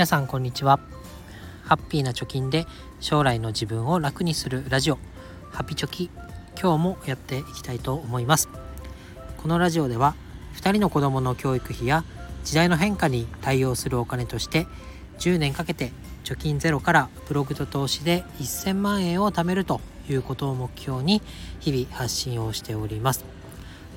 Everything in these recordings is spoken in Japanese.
皆さんこんにちは。ハッピーな貯金で将来の自分を楽にするラジオハピチョキ。今日もやっていきたいと思います。このラジオでは2人の子供の教育費や時代の変化に対応するお金として10年かけて貯金ゼロからブログと投資で1000万円を貯めるということを目標に日々発信をしております。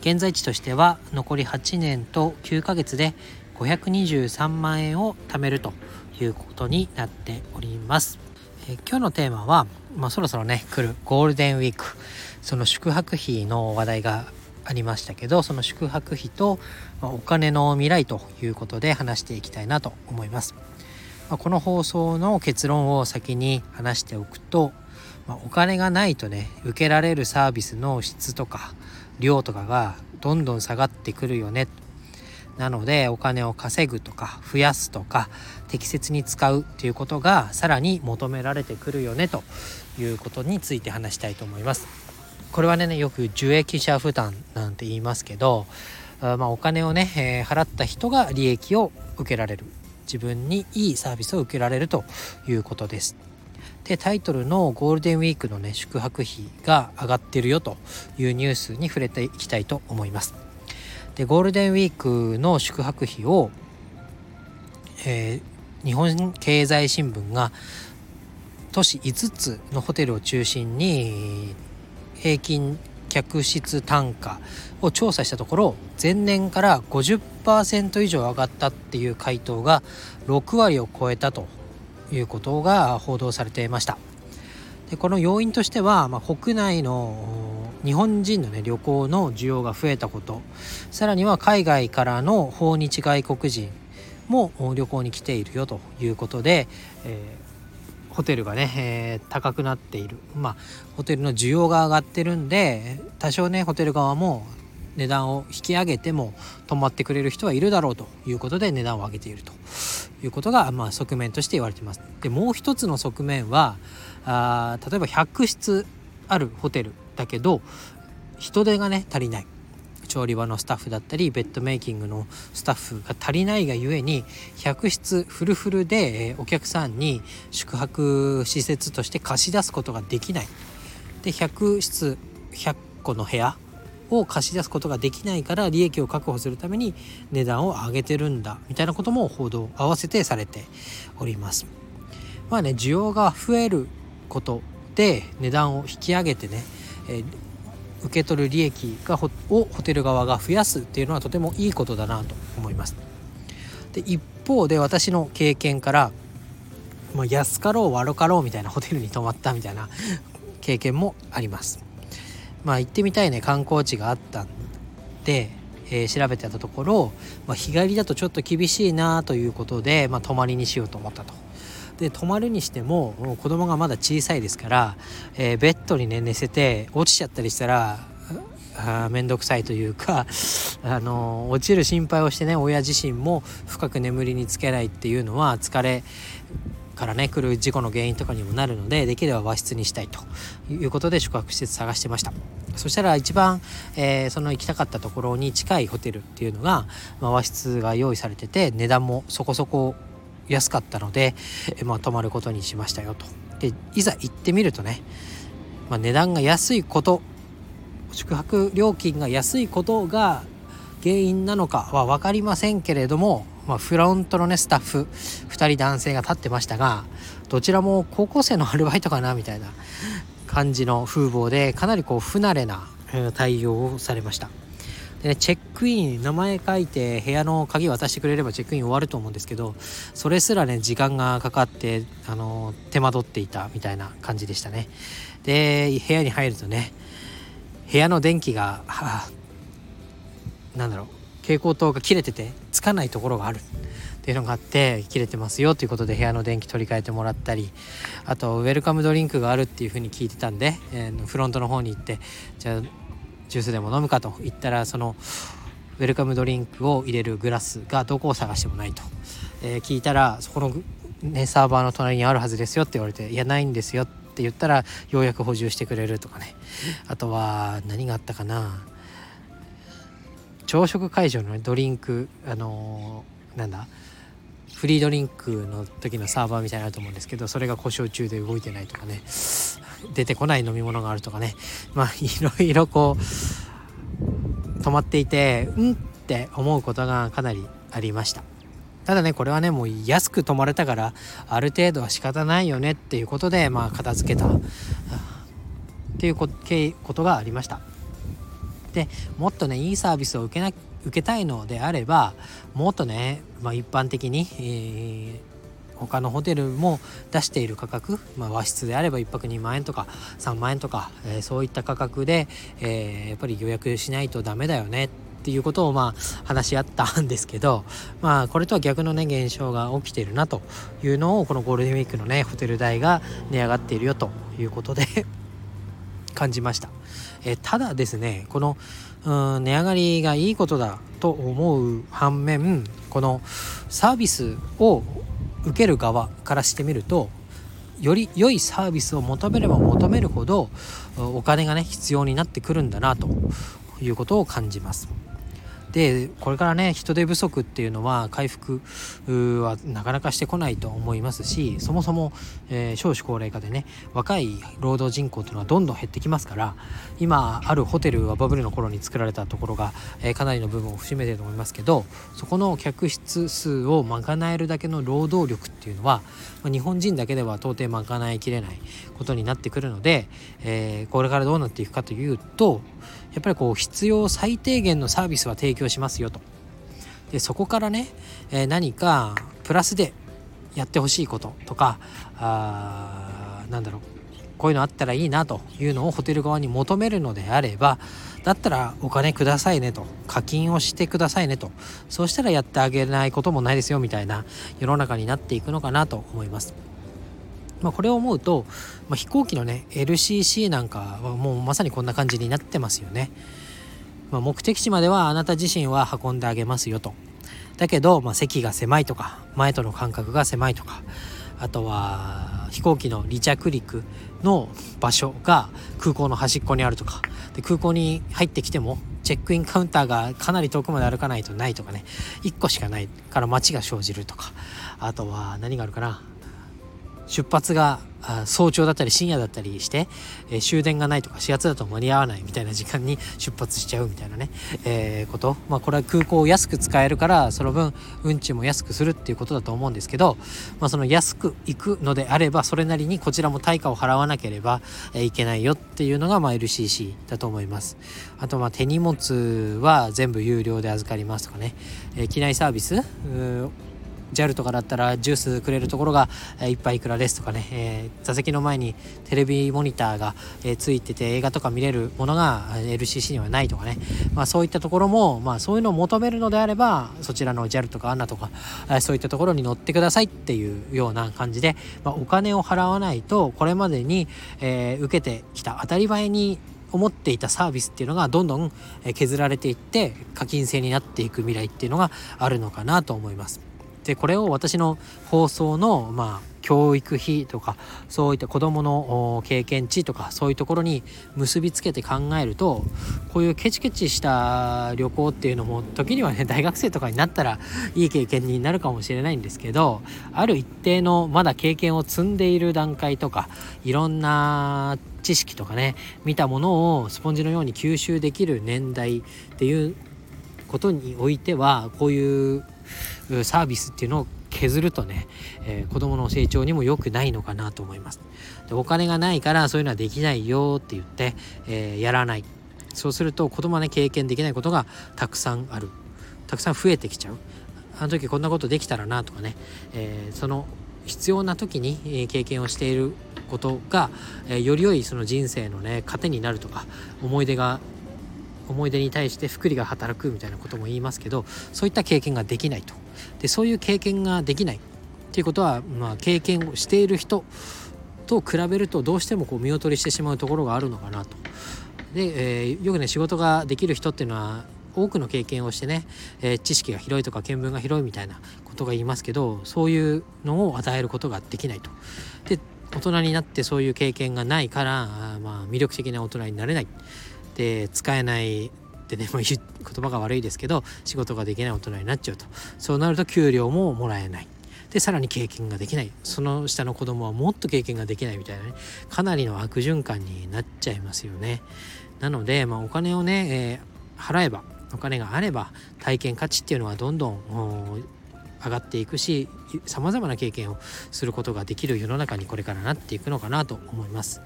現在地としては残り8年と9ヶ月で523万円を貯めるということになっております。え今日のテーマは、まあ、そろそろね来るゴールデンウィークその宿泊費の話題がありましたけどその宿泊費と、まお金の未来ということで話していきたいなと思います。まあ、この放送の結論を先に話しておくと、まあ、お金がないとね受けられるサービスの質とか量とかがどんどん下がってくるよねなのでお金を稼ぐとか増やすとか適切に使うということがさらに求められてくるよねということについて話したいと思います。これはねよく受益者負担なんて言いますけどあまあ、お金をね、えー、払った人が利益を受けられる自分にいいサービスを受けられるということです。でタイトルのゴールデンウィークのね宿泊費が上がってるよというニュースに触れていきたいと思います。でゴールデンウィークの宿泊費を、えー、日本経済新聞が都市5つのホテルを中心に平均客室単価を調査したところ前年から50%以上上がったっていう回答が6割を超えたということが報道されていました。でこの要因としては、まあ、国内の日本人の、ね、旅行の需要が増えたこと。さらには海外からの訪日外国人も旅行に来ているよということで、えー、ホテルがね、えー、高くなっている。まあホテルの需要が上がってるんで多少ねホテル側も値段を引き上げても泊まってくれる人はいるだろうということで値段を上げているということが、まあ、側面として言われてます。でもう一つの側面はあ例えば100室あるホテル。だけど人手がね足りない調理場のスタッフだったりベッドメイキングのスタッフが足りないがゆえに100室フルフルでお客さんに宿泊施設として貸し出すことができないで100室100個の部屋を貸し出すことができないから利益を確保するために値段を上げてるんだみたいなことも報道合わせてされております。まあね需要が増えることで値段を引き上げてね、え、受け取る利益がをホテル側が増やすっていうのはとてもいいことだなと思います。で一方で私の経験から、まあ、安かろう悪かろうみたいなホテルに泊まったみたいな経験もあります。まあ行ってみたいね観光地があったんで、えー、調べてたところ、まあ、日帰りだとちょっと厳しいなということで、まあ、泊まりにしようと思ったと。で泊まるにしてもも子供がまだ小さいですから、えー、ベッドにね寝せて落ちちゃったりしたら面倒くさいというか、あの落ちる心配をしてね親自身も深く眠りにつけないっていうのは疲れからね来る事故の原因とかにもなるのでできれば和室にしたいということで宿泊施設探してました。そしたら一番、えー、その行きたかったところに近いホテルっていうのが、まあ、和室が用意されてて値段もそこそこ安かったので、まあ、泊まることにしましたよと。でいざ行ってみるとね、まあ、値段が安いこと宿泊料金が安いことが原因なのかは分かりませんけれどもまあ、フロントのねスタッフ2人男性が立ってましたがどちらも高校生のアルバイトかなみたいな感じの風貌でかなりこう不慣れな対応をされました。で、ね、チェックイン名前書いて部屋の鍵渡してくれればチェックイン終わると思うんですけどそれすらね時間がかかってあの手間取っていたみたいな感じでしたね。で部屋に入るとね部屋の電気が、はあ、なんだろう蛍光灯が切れててつかないところがある。っていうのがあって切れてますよということで部屋の電気取り替えてもらったりあとウェルカムドリンクがあるっていうふうに聞いてたんで、えー、フロントの方に行ってじゃあジュースでも飲むかと言ったらそのウェルカムドリンクを入れるグラスがどこを探してもないと、えー、聞いたらそこの、ね、サーバーの隣にあるはずですよって言われていやないんですよって言ったらようやく補充してくれるとかね。あとは何があったかな。朝食会場の、ドリンクあのー、なんだフリードリンクの時のサーバーみたいになると思うんですけどそれが故障中で動いてないとかね。出てこない飲み物があるとかね。まあ いろいろこう止まっていてうんって思うことがかなりありました。ただねこれはねもう安く泊まれたからある程度は仕方ないよねっていうことでまあ片付けた。っていうことがありました。でもっとねいいサービスを受けな受けたいのであればもっとね、まあ、一般的に、えー、他のホテルも出している価格、まあ、和室であれば1泊2万円とか3万円とか、えー、そういった価格で、えー、やっぱり予約しないとダメだよねっていうことをまあ話し合ったんですけどまあこれとは逆のね現象が起きてるなというのをこのゴールデンウィークのねホテル代が値上がっているよということで 感じました。えただですねこのうん値上がりがいいことだと思う反面このサービスを受ける側からしてみるとより良いサービスを求めれば求めるほどお金がね必要になってくるんだなということを感じます。でこれからね人手不足っていうのは回復はなかなかしてこないと思いますしそもそも、えー、少子高齢化でね若い労働人口っていうのはどんどん減ってきますから今あるホテルはバブルの頃に作られたところが、えー、かなりの部分を占めてると思いますけどそこの客室数を賄えるだけの労働力っていうのは、日本人だけでは到底賄いきれないことになってくるので、えー、これからどうなっていくかというとやっぱりこう必要最低限のサービスは提供しますよとでそこからね、えー、何かプラスでやってほしいこととかあなんだろうこういうのあったらいいなというのをホテル側に求めるのであればだったらお金くださいねと課金をしてくださいねとそうしたらやってあげないこともないですよみたいな世の中になっていくのかなと思います。まあ、これを思うと、まあ、飛行機のね LCC なんかはもうまさにこんな感じになってますよね。まあ、目的地まではあなた自身は運んであげますよと。だけど、まあ、席が狭いとか前との間隔が狭いとかあとは飛行機の離着陸の場所が空港の端っこにあるとかで空港に入ってきてもチェックインカウンターがかなり遠くまで歩かないとないとかね1個しかないから待ちが生じるとかあとは何があるかな出発が早朝だったり深夜だったりして、えー、終電がないとか始発だと間に合わないみたいな時間に 出発しちゃうみたいなね、えー、こと。まあこれは空港を安く使えるからその分運賃も安くするっていうことだと思うんですけど、まあ、その安く行くのであればそれなりにこちらも対価を払わなければ、いけないよっていうのがまあ LCC だと思います。あとまあ手荷物は全部有料で預かりますとかね、え機内サービス JAL とかだったらジュースくれるところが1杯いくらですとかね、えー、座席の前にテレビモニターが、え、ついてて映画とか見れるものが LCC にはないとかね、まあ、そういったところも、まあ、そういうのを求めるのであればそちらの JAL とか ANA とか、え、そういったところに乗ってくださいっていうような感じで、まあ、お金を払わないとこれまでに、えー、受けてきた当たり前に思っていたサービスっていうのがどんどん削られていって課金制になっていく未来っていうのがあるのかなと思います。でこれを私の放送のまあ教育費とかそういった子どもの経験値とかそういうところに結びつけて考えるとこういうケチケチした旅行っていうのも時にはね大学生とかになったらいい経験になるかもしれないんですけどある一定のまだ経験を積んでいる段階とかいろんな知識とかね見たものをスポンジのように吸収できる年代っていうことにおいてはこういうサービスっていうのを削るとね、えー、子供の成長にも良くないのかなと思います。でお金がないからそういうのはできないよって言って、えー、やらない。そうすると子供はね経験できないことがたくさんある。たくさん増えてきちゃう。あの時こんなことできたらなとかね、えー、その必要な時に、経験をしていることが、えより良いその人生のね糧になるとか思い出が思い出に対して福利が働くみたいなことも言いますけどそういった経験ができないとでそういう経験ができないっていうことは、まあ、経験をしている人と比べるとどうしてもこう見劣りしてしまうところがあるのかなと。で、えー、よくね仕事ができる人っていうのは多くの経験をしてね、えー、知識が広いとか見聞が広いみたいなことが言いますけどそういうのを与えることができないと。で大人になってそういう経験がないからまあ、魅力的な大人になれない。で使えないってね、まあ、言葉が悪いですけど仕事ができない大人になっちゃうと。そうなると給料ももらえない。でさらに経験ができない。その下の子供はもっと経験ができないみたいなね。かなりの悪循環になっちゃいますよね。なので、まあ、お金をね、えー、払えばお金があれば体験価値っていうのはどんどん上がっていくしさまざまな経験をすることができる世の中にこれからなっていくのかなと思います。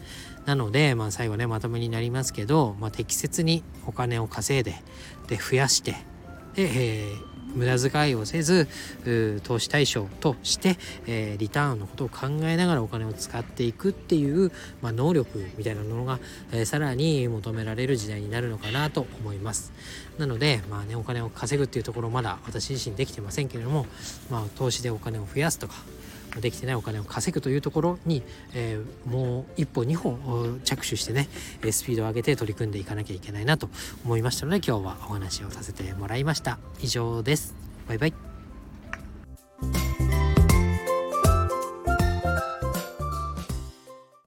なので、まあ、最後ねまとめになりますけど、まあ、適切にお金を稼いでで増やしてで、えー無駄遣いをせず投資対象として、えー、リターンのことを考えながらお金を使っていくっていう、まあ、能力みたいなものが、えー、さらに求められる時代になるのかなと思います。なので、まあね、お金を稼ぐっていうところまだ私自身できてませんけれども、まあ、投資でお金を増やすとかできてないお金を稼ぐというところに、えー、もう一歩二歩着手してねスピードを上げて取り組んでいかなきゃいけないなと思いましたので今日はお話をさせてもらいました。以上です。バイバイ。